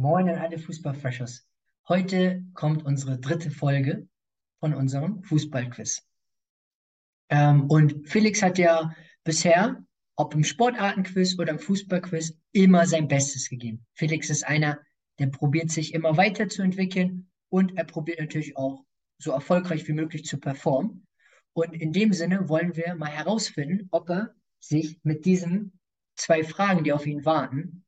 Moin an alle Fußballfreshers. Heute kommt unsere dritte Folge von unserem Fußballquiz. Ähm, und Felix hat ja bisher, ob im Sportartenquiz oder im Fußballquiz, immer sein Bestes gegeben. Felix ist einer, der probiert sich immer weiterzuentwickeln und er probiert natürlich auch so erfolgreich wie möglich zu performen. Und in dem Sinne wollen wir mal herausfinden, ob er sich mit diesen zwei Fragen, die auf ihn warten,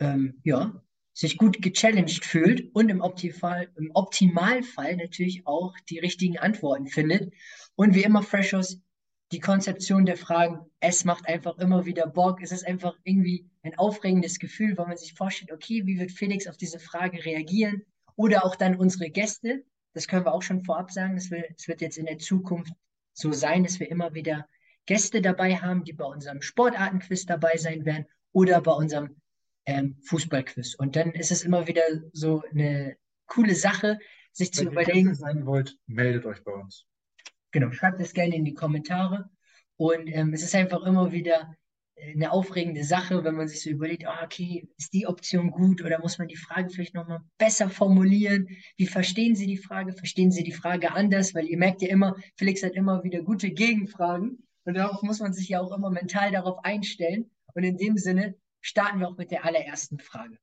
ähm, ja, sich gut gechallenged fühlt und im, Optimal, im Optimalfall natürlich auch die richtigen Antworten findet. Und wie immer, Freshers, die Konzeption der Fragen, es macht einfach immer wieder Bock. Es ist einfach irgendwie ein aufregendes Gefühl, weil man sich vorstellt, okay, wie wird Felix auf diese Frage reagieren? Oder auch dann unsere Gäste. Das können wir auch schon vorab sagen. Es wird jetzt in der Zukunft so sein, dass wir immer wieder Gäste dabei haben, die bei unserem Sportartenquiz dabei sein werden oder bei unserem ähm, Fußballquiz. Und dann ist es immer wieder so eine coole Sache, sich Wenn zu ihr überlegen. Gäste sein wollt, meldet euch bei uns. Genau, schreibt es gerne in die Kommentare. Und ähm, es ist einfach immer wieder eine aufregende Sache, wenn man sich so überlegt, ah, okay, ist die Option gut oder muss man die Frage vielleicht nochmal besser formulieren? Wie verstehen Sie die Frage? Verstehen Sie die Frage anders? Weil ihr merkt ja immer, Felix hat immer wieder gute Gegenfragen und darauf muss man sich ja auch immer mental darauf einstellen. Und in dem Sinne starten wir auch mit der allerersten Frage.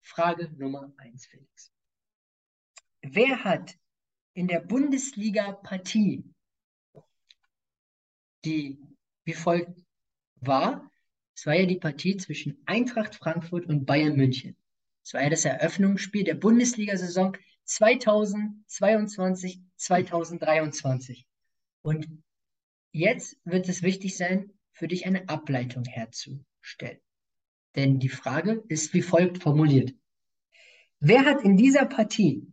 Frage Nummer eins, Felix. Wer hat in der Bundesliga-Partie, die wie folgt war, es war ja die Partie zwischen Eintracht Frankfurt und Bayern München. Es war ja das Eröffnungsspiel der Bundesliga-Saison 2022, 2023. Und jetzt wird es wichtig sein, für dich eine Ableitung herzustellen. Denn die Frage ist wie folgt formuliert. Wer hat in dieser Partie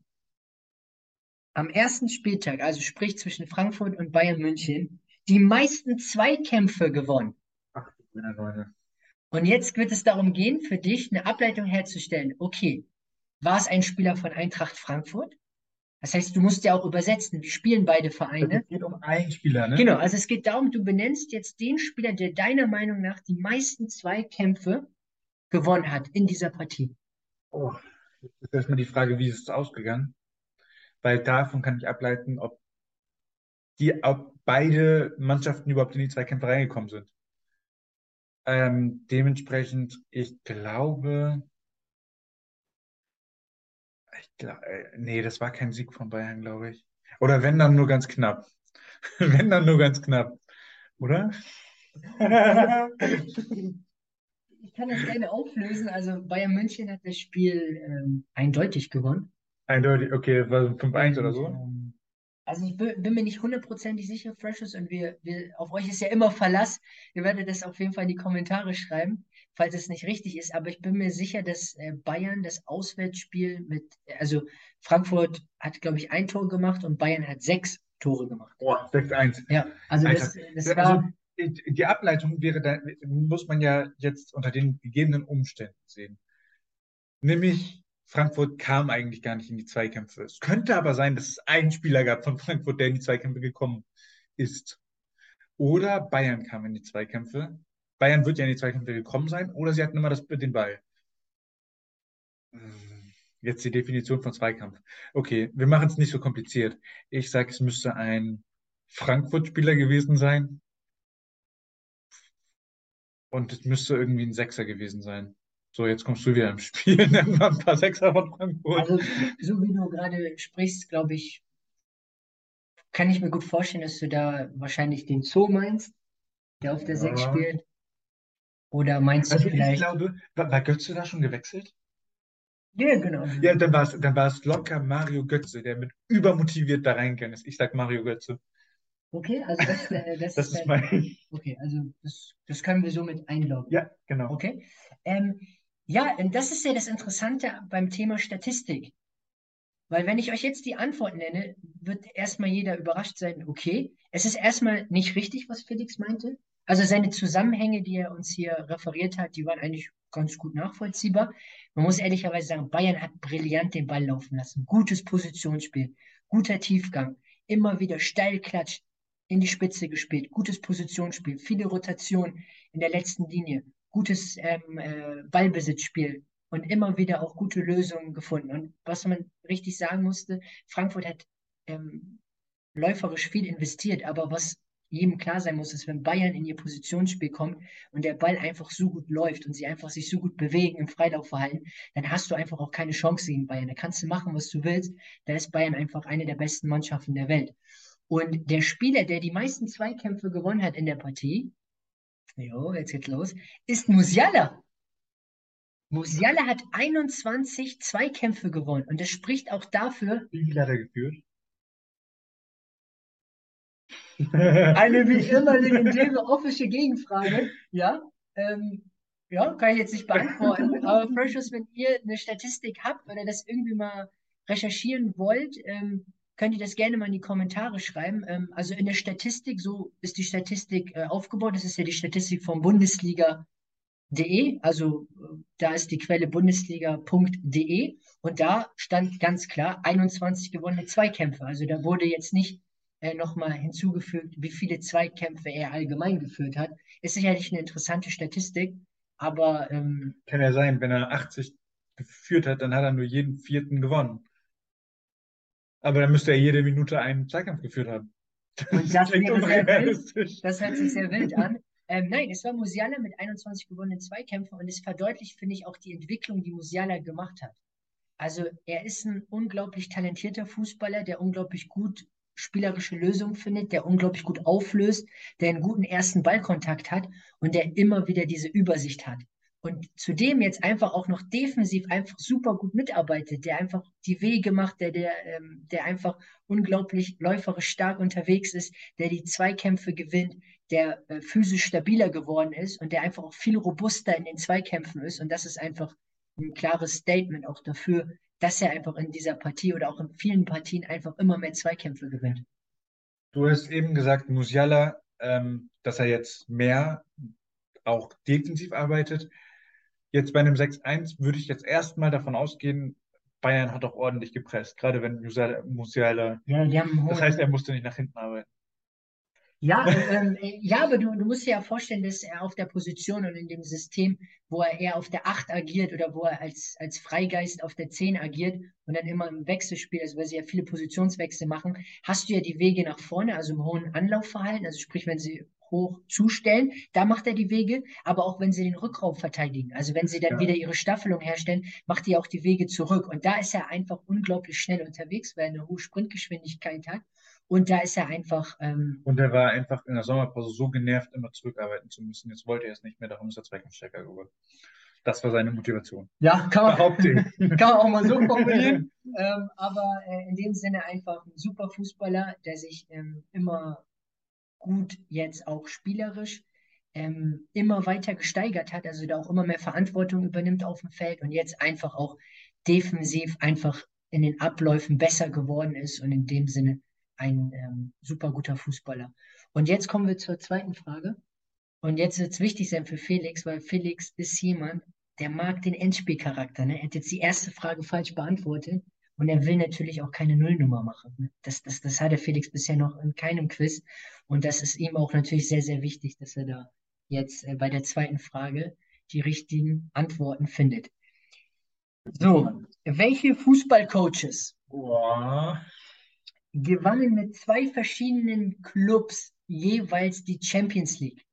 am ersten Spieltag, also sprich zwischen Frankfurt und Bayern München, die meisten Zweikämpfe gewonnen? Ach, Leute. Und jetzt wird es darum gehen, für dich eine Ableitung herzustellen. Okay, war es ein Spieler von Eintracht Frankfurt? Das heißt, du musst ja auch übersetzen, wie spielen beide Vereine? Es geht um einen Spieler, ne? Genau, also es geht darum, du benennst jetzt den Spieler, der deiner Meinung nach die meisten Zweikämpfe gewonnen hat in dieser Partie. Oh, jetzt ist erstmal die Frage, wie ist es ausgegangen? Weil davon kann ich ableiten, ob die, ob beide Mannschaften überhaupt in die Zweikämpfe reingekommen sind. Ähm, dementsprechend, ich glaube, ich glaube, nee, das war kein Sieg von Bayern, glaube ich. Oder wenn dann nur ganz knapp. Wenn dann nur ganz knapp. Oder? Ich kann das gerne auflösen. Also Bayern München hat das Spiel ähm, eindeutig gewonnen. Eindeutig, okay, war 5-1 oder so. Ähm, also ich bin, bin mir nicht hundertprozentig sicher, Freshes, und wir, wir, auf euch ist ja immer Verlass. Ihr werdet das auf jeden Fall in die Kommentare schreiben, falls es nicht richtig ist. Aber ich bin mir sicher, dass äh, Bayern das Auswärtsspiel mit, also Frankfurt hat, glaube ich, ein Tor gemacht und Bayern hat sechs Tore gemacht. Boah, 6-1. Ja, also Alter. das, das Also war, die Ableitung wäre da, muss man ja jetzt unter den gegebenen Umständen sehen. Nämlich Frankfurt kam eigentlich gar nicht in die Zweikämpfe. Es könnte aber sein, dass es einen Spieler gab von Frankfurt, der in die Zweikämpfe gekommen ist. Oder Bayern kam in die Zweikämpfe. Bayern wird ja in die Zweikämpfe gekommen sein, oder sie hatten immer das, den Ball. Jetzt die Definition von Zweikampf. Okay, wir machen es nicht so kompliziert. Ich sage, es müsste ein Frankfurt-Spieler gewesen sein. Und es müsste irgendwie ein Sechser gewesen sein. So, jetzt kommst du wieder im Spiel. Nenn mal ein paar Sechser von Frankfurt. also so wie du gerade sprichst, glaube ich, kann ich mir gut vorstellen, dass du da wahrscheinlich den Zoo meinst, der auf der Sechs Ja. spielt. Oder meinst du Also ich vielleicht, glaube, war, war Götze da schon gewechselt? ja, genau. Ja, dann war es dann locker Mario Götze, der mit übermotiviert da reingegangen ist. Ich sag Mario Götze. Okay, also das, äh, das Das ist ist mein. Okay, also das, das können wir somit einloggen. Ja, genau. Okay. Ähm, ja, und das ist ja das Interessante beim Thema Statistik. Weil wenn ich euch jetzt die Antwort nenne, wird erstmal jeder überrascht sein, okay, es ist erstmal nicht richtig, was Felix meinte. Also seine Zusammenhänge, die er uns hier referiert hat, die waren eigentlich ganz gut nachvollziehbar. Man muss ehrlicherweise sagen, Bayern hat brillant den Ball laufen lassen. Gutes Positionsspiel, guter Tiefgang, immer wieder steil klatscht, in die Spitze gespielt, gutes Positionsspiel, viele Rotationen in der letzten Linie, gutes ähm, äh, Ballbesitzspiel, und immer wieder auch gute Lösungen gefunden. Und was man richtig sagen musste, Frankfurt hat ähm, läuferisch viel investiert, aber was jedem klar sein muss, ist, wenn Bayern in ihr Positionsspiel kommt und der Ball einfach so gut läuft und sie einfach sich so gut bewegen im Freilaufverhalten, dann hast du einfach auch keine Chance gegen Bayern. Da kannst du machen, was du willst. Da ist Bayern einfach eine der besten Mannschaften der Welt. Und der Spieler, der die meisten Zweikämpfe gewonnen hat in der Partie, jo, jetzt geht's los, ist Musiala. Musiala hat 21 Zweikämpfe gewonnen und das spricht auch dafür. Wie viel hat er geführt? Eine wie immer legendäre offische Gegenfrage. Ja, ähm, ja, kann ich jetzt nicht beantworten. Aber Precious, wenn ihr eine Statistik habt oder das irgendwie mal recherchieren wollt, ähm, könnt ihr das gerne mal in die Kommentare schreiben. Ähm, also in der Statistik, so ist die Statistik äh, aufgebaut. Das ist ja die Statistik vom Bundesliga.de. Also äh, da ist die Quelle bundesliga.de und da stand ganz klar 21 gewonnene Zweikämpfe. Also da wurde jetzt nicht äh, nochmal hinzugefügt, wie viele Zweikämpfe er allgemein geführt hat. Ist sicherlich eine interessante Statistik, aber. Ähm, Kann ja sein, wenn er 80 geführt hat, dann hat er nur jeden vierten gewonnen. Aber dann müsste er jede Minute einen Zweikampf geführt haben. Und das, wäre sehr wild. das hört sich sehr wild an. Ähm, nein, es war Musiala mit 21 gewonnenen Zweikämpfen und es verdeutlicht, finde ich, auch die Entwicklung, die Musiala gemacht hat. Also er ist ein unglaublich talentierter Fußballer, der unglaublich gut spielerische Lösungen findet, der unglaublich gut auflöst, der einen guten ersten Ballkontakt hat und der immer wieder diese Übersicht hat. Und zudem jetzt einfach auch noch defensiv einfach super gut mitarbeitet, der einfach die Wege macht, der, der, ähm, der einfach unglaublich läuferisch stark unterwegs ist, der die Zweikämpfe gewinnt, der äh, physisch stabiler geworden ist und der einfach auch viel robuster in den Zweikämpfen ist. Und das ist einfach ein klares Statement auch dafür, dass er einfach in dieser Partie oder auch in vielen Partien einfach immer mehr Zweikämpfe gewinnt. Du hast eben gesagt, Musiala, ähm, dass er jetzt mehr auch defensiv arbeitet. Jetzt bei einem 6-1 würde ich jetzt erstmal davon ausgehen, Bayern hat auch ordentlich gepresst, gerade wenn Musiala, Musiala ja, die haben das heißt, er musste nicht nach hinten arbeiten. Ja, ähm, ja, aber du, du musst dir ja vorstellen, dass er auf der Position und in dem System, wo er eher auf der 8 agiert oder wo er als, als Freigeist auf der 10 agiert und dann immer im Wechselspiel, also weil sie ja viele Positionswechsel machen, hast du ja die Wege nach vorne, also im hohen Anlaufverhalten, also sprich, wenn sie hoch zustellen, da macht er die Wege, aber auch wenn sie den Rückraum verteidigen, also wenn sie dann ja. wieder ihre Staffelung herstellen, macht er auch die Wege zurück und da ist er einfach unglaublich schnell unterwegs, weil er eine hohe Sprintgeschwindigkeit hat und da ist er einfach. Ähm, und er war einfach in der Sommerpause so genervt, immer zurückarbeiten zu müssen. Jetzt wollte er es nicht mehr, darum ist er Zweikampfstärker geworden. Das war seine Motivation. Ja, kann man, kann man auch mal so formulieren. ähm, aber äh, in dem Sinne einfach ein super Fußballer, der sich ähm, immer gut jetzt auch spielerisch ähm, immer weiter gesteigert hat, also da auch immer mehr Verantwortung übernimmt auf dem Feld und jetzt einfach auch defensiv einfach in den Abläufen besser geworden ist und in dem Sinne ein ähm, super guter Fußballer. Und jetzt kommen wir zur zweiten Frage. Und jetzt wird es wichtig sein für Felix, weil Felix ist jemand, der mag den Endspielcharakter. Ne? Er hat jetzt die erste Frage falsch beantwortet und er will natürlich auch keine Nullnummer machen. Ne? Das, das, das hat der Felix bisher noch in keinem Quiz. Und das ist ihm auch natürlich sehr, sehr wichtig, dass er da jetzt äh, bei der zweiten Frage die richtigen Antworten findet. So, welche Fußballcoaches gewannen mit zwei verschiedenen Clubs jeweils die Champions League.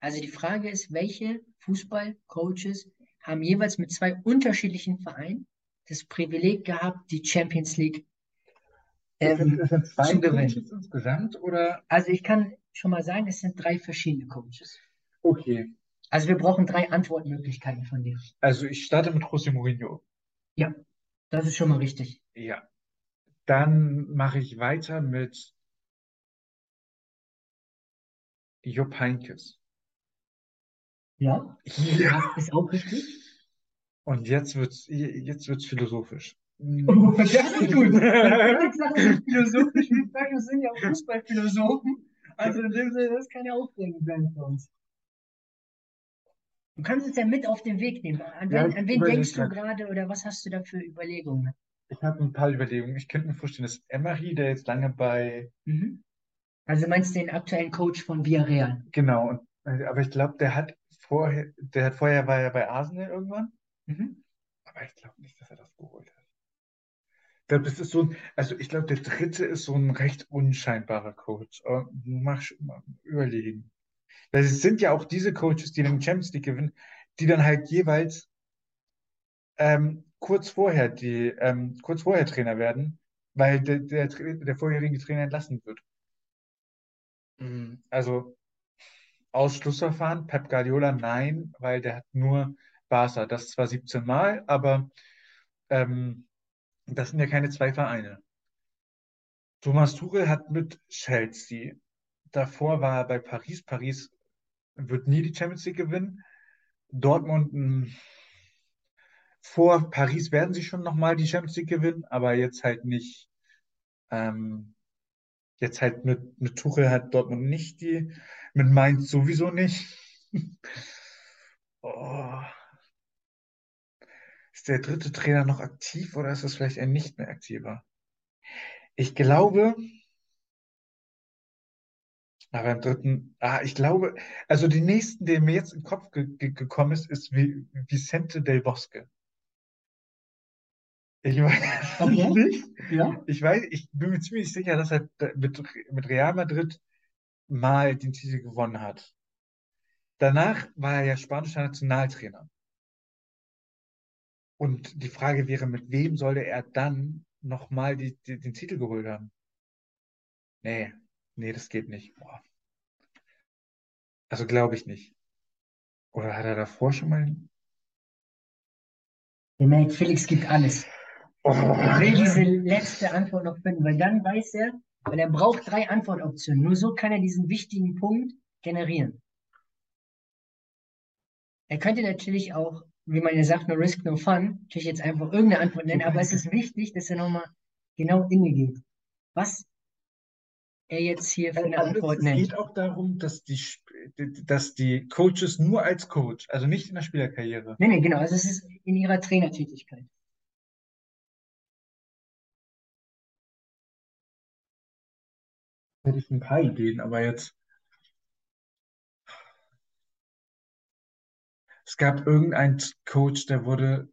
Also die Frage ist, welche Fußballcoaches haben jeweils mit zwei unterschiedlichen Vereinen das Privileg gehabt, die Champions League ähm, sind, das sind zwei zu gewinnen. Coaches insgesamt oder? Also ich kann schon mal sagen, es sind drei verschiedene Coaches. Okay. Also wir brauchen drei Antwortmöglichkeiten von dir. Also ich starte mit José Mourinho. Ja, das ist schon mal richtig. Ja. Dann mache ich weiter mit Jupp Heynckes. Ja, Ja. ist auch richtig. Und jetzt wird's, jetzt wird's philosophisch. Oh, das ist gut. Philosophisch. Wir sind ja auch Fußballphilosophen. Also in dem Sinne, das kann ja aufregend sein für uns. Du kannst es ja mit auf den Weg nehmen. An Ja, wen, ich an wen denkst du gerade oder was hast du da für Überlegungen? Ich habe ein paar Überlegungen. Ich könnte mir vorstellen, dass Emery, der jetzt lange bei, Mhm. Also meinst du den aktuellen Coach von Villarreal? genau, äh, aber ich glaube, der hat vorher, der hat vorher war er bei Arsenal irgendwann. Mhm. Aber ich glaube nicht, dass er das geholt hat. Ich glaube, das ist so ein, also ich glaube, der dritte ist so ein recht unscheinbarer Coach. Aber Mach überlegen. Weil es sind ja auch diese Coaches, die den Champions League gewinnen, die dann halt jeweils ähm, kurz vorher die ähm, kurz vorher Trainer werden, weil der, der, der vorherige Trainer entlassen wird. Mm, Also Ausschlussverfahren, Pep Guardiola, nein, weil der hat nur Barca. Das zwar 17 Mal, aber ähm, das sind ja keine zwei Vereine. Thomas Tuchel hat mit Chelsea, davor war er bei Paris. Paris wird nie die Champions League gewinnen. Dortmund, mh, vor Paris werden sie schon nochmal die Champions League gewinnen, aber jetzt halt nicht. Ähm, jetzt halt mit, mit Tuchel hat Dortmund nicht die, mit Mainz sowieso nicht. Oh. Ist der dritte Trainer noch aktiv oder ist es vielleicht ein nicht mehr aktiver? Ich glaube, aber beim dritten, ah, ich glaube, also die nächsten, der mir jetzt in den Kopf ge ge gekommen ist, ist Vi- Vicente del Bosque. Ich weiß Okay. nicht. Ja. Ich weiß, ich bin mir ziemlich sicher, dass er mit, mit Real Madrid mal den Titel gewonnen hat. Danach war er ja spanischer Nationaltrainer. Und die Frage wäre, mit wem sollte er dann nochmal die, die, den Titel geholt haben? Nee, nee, das geht nicht. Boah. Also glaube ich nicht. Oder hat er davor schon mal? Merkt, Felix gibt alles. Oh, Er will diese letzte Antwort noch finden, weil dann weiß er, weil er braucht drei Antwortoptionen. Nur so kann er diesen wichtigen Punkt generieren. Er könnte natürlich auch, wie man ja sagt, no risk, no fun, natürlich jetzt einfach irgendeine Antwort nennen, aber es ist wichtig, dass er nochmal genau inne geht. Was er jetzt hier für eine Also Antwort es geht nennt. auch darum, dass die, dass die Coaches nur als Coach, also nicht in der Spielerkarriere. Nee, nee, genau, also es ist in ihrer Trainertätigkeit. Hätte ich ein paar Ideen, aber jetzt. Es gab irgendeinen Coach, der wurde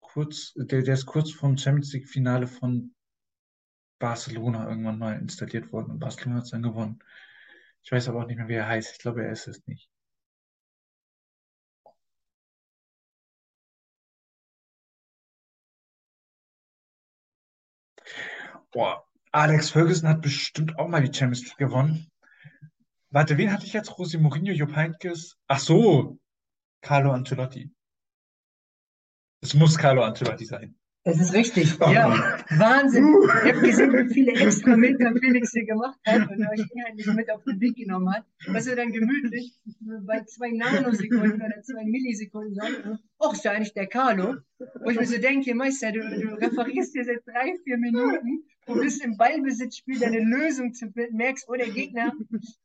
kurz, der, der ist kurz vom Champions League Finale von Barcelona irgendwann mal installiert worden und Barcelona hat es dann gewonnen. Ich weiß aber auch nicht mehr, wie er heißt. Ich glaube, er ist es nicht. Boah, Alex Ferguson hat bestimmt auch mal die Champions League gewonnen. Warte, wen hatte ich jetzt? José Mourinho, Jupp Heynckes? Ach so, Carlo Ancelotti. Es muss Carlo Ancelotti sein. Es ist richtig. Oh. Ja, Wahnsinn. Ich habe gesehen, wie viele extra Meter Felix hier gemacht hat und euch inhaltlich mit auf den Weg genommen hat. Was er dann gemütlich bei zwei Nanosekunden oder zwei Millisekunden sagt, ach, ist ja eigentlich der Carlo. Wo ich mir so denke, Meister, du, du referierst hier seit drei, vier Minuten, du bist im Ballbesitzspiel deine Lösung zu finden, merkst, oh, der Gegner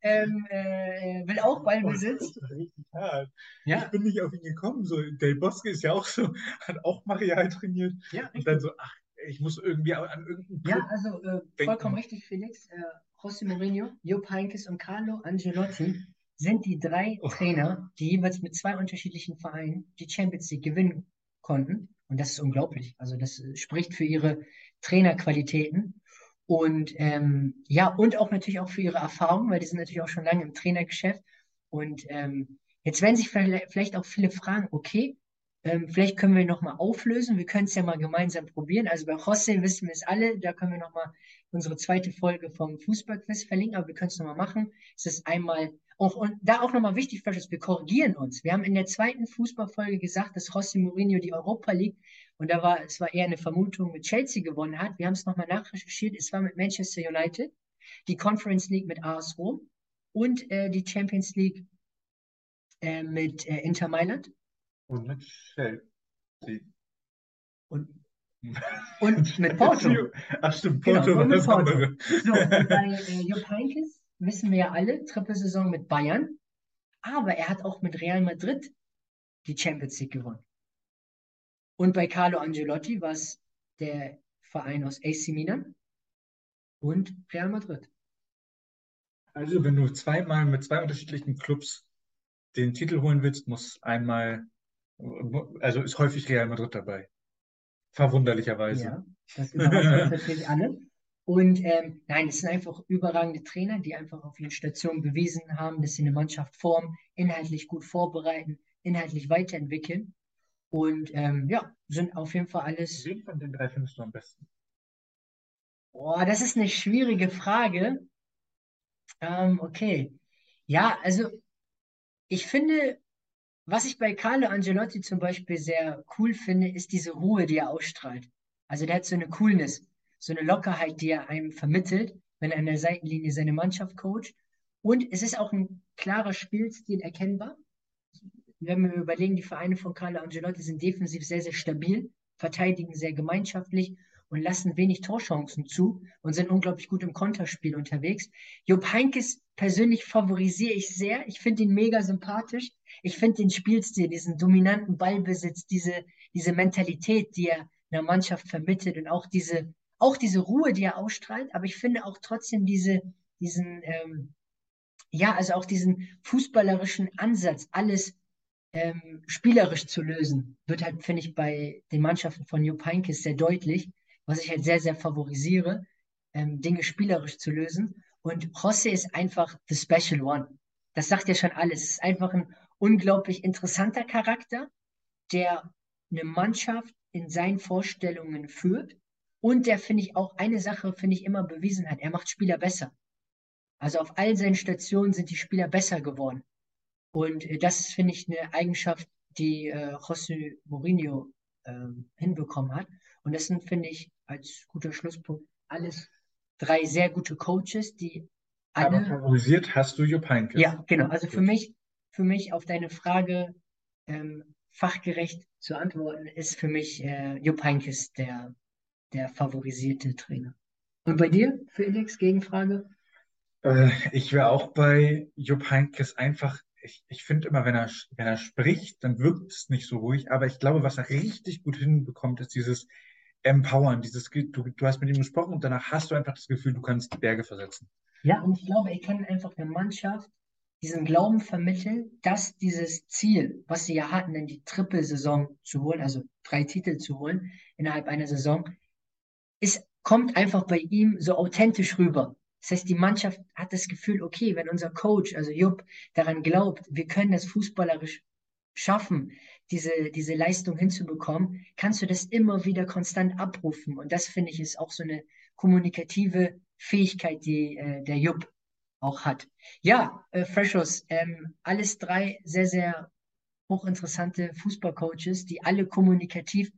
ähm, äh, will auch Ballbesitz. Richtig hart. Ja, Ich bin nicht auf ihn gekommen. So, Del Bosque ist ja auch so, hat auch Marial trainiert. ja, Und dann so, ach, ich muss irgendwie an irgendeinen Ja, Club. also äh, vollkommen richtig, Felix. Äh, José Mourinho, Jupp Heynckes und Carlo Ancelotti sind die drei Oh. Trainer, die jeweils mit zwei unterschiedlichen Vereinen die Champions League gewinnen konnten. Und das ist unglaublich. Also das äh, spricht für ihre Trainerqualitäten. Und ähm, ja, und auch natürlich auch für ihre Erfahrung, weil die sind natürlich auch schon lange im Trainergeschäft. Und ähm, jetzt werden sich vielleicht auch viele fragen, okay, ähm, vielleicht können wir nochmal auflösen. Wir können es ja mal gemeinsam probieren. Also bei José wissen wir es alle, da können wir nochmal unsere zweite Folge vom Fußballquiz verlinken, aber wir können es nochmal machen. Es ist einmal, auch, und da auch nochmal wichtig, wir korrigieren uns. Wir haben in der zweiten Fußballfolge gesagt, dass José Mourinho die Europa League, und da war, es war eher eine Vermutung, mit Chelsea gewonnen hat. Wir haben es nochmal nachrecherchiert. Es war mit Manchester United, die Conference League mit AS Rom und äh, die Champions League äh, mit äh, Inter Mailand. Und mit Chelsea. Und, und mit Porto. Ach stimmt, Genau, Porto war und mit das andere. So, und bei äh, Jupp Heynckes wissen wir ja alle, Trippelsaison mit Bayern, aber er hat auch mit Real Madrid die Champions League gewonnen. Und bei Carlo Ancelotti war es der Verein aus AC Milan und Real Madrid. Also, wenn du zweimal mit zwei unterschiedlichen Clubs den Titel holen willst, muss einmal Also ist häufig Real Madrid dabei. Verwunderlicherweise. Ja, das überrascht natürlich alle. Und ähm, nein, es sind einfach überragende Trainer, die einfach auf ihren Stationen bewiesen haben, dass sie eine Mannschaft formen, inhaltlich gut vorbereiten, inhaltlich weiterentwickeln. Und ähm, ja, sind auf jeden Fall alles. Wen von den drei findest du am besten? Boah, das ist eine schwierige Frage. Ähm, okay. Ja, also ich finde, was ich bei Carlo Angelotti zum Beispiel sehr cool finde, ist diese Ruhe, die er ausstrahlt. Also der hat so eine Coolness, so eine Lockerheit, die er einem vermittelt, wenn er an der Seitenlinie seine Mannschaft coacht. Und es ist auch ein klarer Spielstil erkennbar. Wenn wir überlegen, die Vereine von Carlo Angelotti sind defensiv sehr, sehr stabil, verteidigen sehr gemeinschaftlich und lassen wenig Torchancen zu und sind unglaublich gut im Konterspiel unterwegs. Jupp Heynckes persönlich favorisiere ich sehr. Ich finde ihn mega sympathisch. Ich finde den Spielstil, diesen dominanten Ballbesitz, diese, diese Mentalität, die er einer Mannschaft vermittelt und auch diese, auch diese Ruhe, die er ausstrahlt. Aber ich finde auch trotzdem diese, diesen, ähm, ja, also auch diesen fußballerischen Ansatz, alles ähm, spielerisch zu lösen, wird halt, finde ich, bei den Mannschaften von Jupp Heynckes sehr deutlich was ich halt sehr, sehr favorisiere, ähm, Dinge spielerisch zu lösen. Und José ist einfach the special one. Das sagt ja schon alles. Es ist einfach ein unglaublich interessanter Charakter, der eine Mannschaft in seinen Vorstellungen führt und der, finde ich, auch eine Sache, finde ich, immer bewiesen hat. Er macht Spieler besser. Also auf all seinen Stationen sind die Spieler besser geworden. Und äh, das ist, finde ich, eine Eigenschaft, die äh, José Mourinho äh, hinbekommen hat. Und das sind, finde ich, als guter Schlusspunkt alles drei sehr gute Coaches, die alle. Aber favorisiert hast du Jupp Heynckes. Ja, genau. Also für mich, für mich auf deine Frage ähm, fachgerecht zu antworten, ist für mich äh, Jupp Heynckes der, der favorisierte Trainer. Und bei dir, Felix, Gegenfrage? Äh, ich wäre auch bei Jupp Heynckes einfach ich, ich finde immer, wenn er, wenn er spricht, dann wirkt es nicht so ruhig. Aber ich glaube, was er richtig gut hinbekommt, ist dieses empowern, dieses, du, du hast mit ihm gesprochen und danach hast du einfach das Gefühl, du kannst Berge versetzen. Ja, und ich glaube, er kann einfach der Mannschaft diesen Glauben vermitteln, dass dieses Ziel, was sie ja hatten, in die Trippelsaison zu holen, also drei Titel zu holen innerhalb einer Saison, ist, kommt einfach bei ihm so authentisch rüber. Das heißt, die Mannschaft hat das Gefühl, okay, wenn unser Coach, also Jupp, daran glaubt, wir können das fußballerisch schaffen, diese, diese Leistung hinzubekommen, kannst du das immer wieder konstant abrufen. Und das finde ich ist auch so eine kommunikative Fähigkeit, die äh, der Jupp auch hat. Ja, äh, Freshos, ähm, alles drei sehr, sehr hochinteressante Fußballcoaches, die alle kommunikativ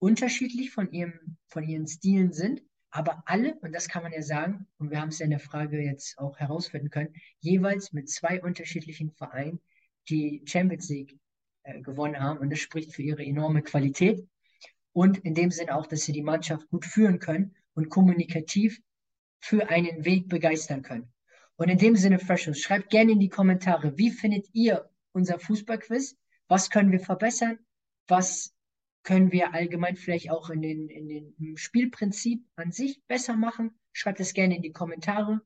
unterschiedlich von, ihrem, von ihren Stilen sind, aber alle, und das kann man ja sagen, und wir haben es ja in der Frage jetzt auch herausfinden können, jeweils mit zwei unterschiedlichen Vereinen die Champions League äh, gewonnen haben. Und das spricht für ihre enorme Qualität. Und in dem Sinne auch, dass sie die Mannschaft gut führen können und kommunikativ für einen Weg begeistern können. Und in dem Sinne, Freshers, schreibt gerne in die Kommentare, wie findet ihr unser Fußballquiz? Was können wir verbessern? Was können wir allgemein vielleicht auch in den, in den im Spielprinzip an sich besser machen? Schreibt es gerne in die Kommentare.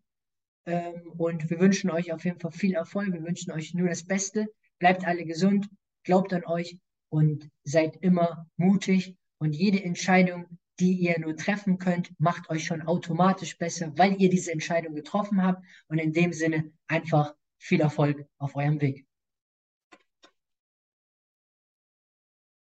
Ähm, und wir wünschen euch auf jeden Fall viel Erfolg. Wir wünschen euch nur das Beste. Bleibt alle gesund glaubt an euch und seid immer mutig und jede Entscheidung, die ihr nur treffen könnt, macht euch schon automatisch besser, weil ihr diese Entscheidung getroffen habt und in dem Sinne einfach viel Erfolg auf eurem Weg.